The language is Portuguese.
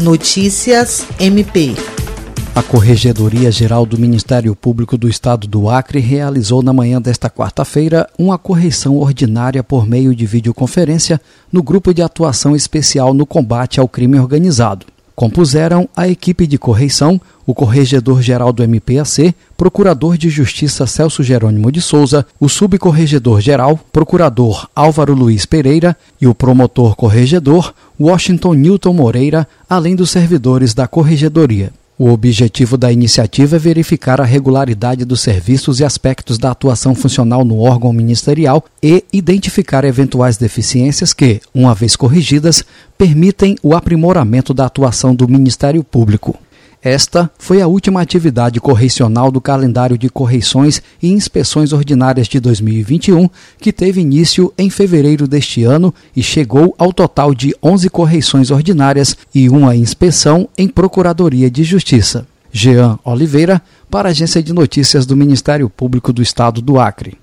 Notícias MP. A Corregedoria Geral do Ministério Público do Estado do Acre realizou na manhã desta quarta-feira uma correição ordinária por meio de videoconferência no Grupo de Atuação Especial no Combate ao Crime Organizado. Compuseram a equipe de correição o Corregedor-Geral do MPAC, Procurador de Justiça Celso Jerônimo de Souza, o Subcorregedor-Geral, Procurador Álvaro Luiz Pereira e o Promotor-Corregedor Washington Newton Moreira, além dos servidores da Corregedoria. O objetivo da iniciativa é verificar a regularidade dos serviços e aspectos da atuação funcional no órgão ministerial e identificar eventuais deficiências que, uma vez corrigidas, permitem o aprimoramento da atuação do Ministério Público. Esta foi a última atividade correcional do calendário de correições e inspeções ordinárias de 2021, que teve início em fevereiro deste ano e chegou ao total de 11 correições ordinárias e uma inspeção em Procuradoria de Justiça. Jean Oliveira, para a Agência de Notícias do Ministério Público do Estado do Acre.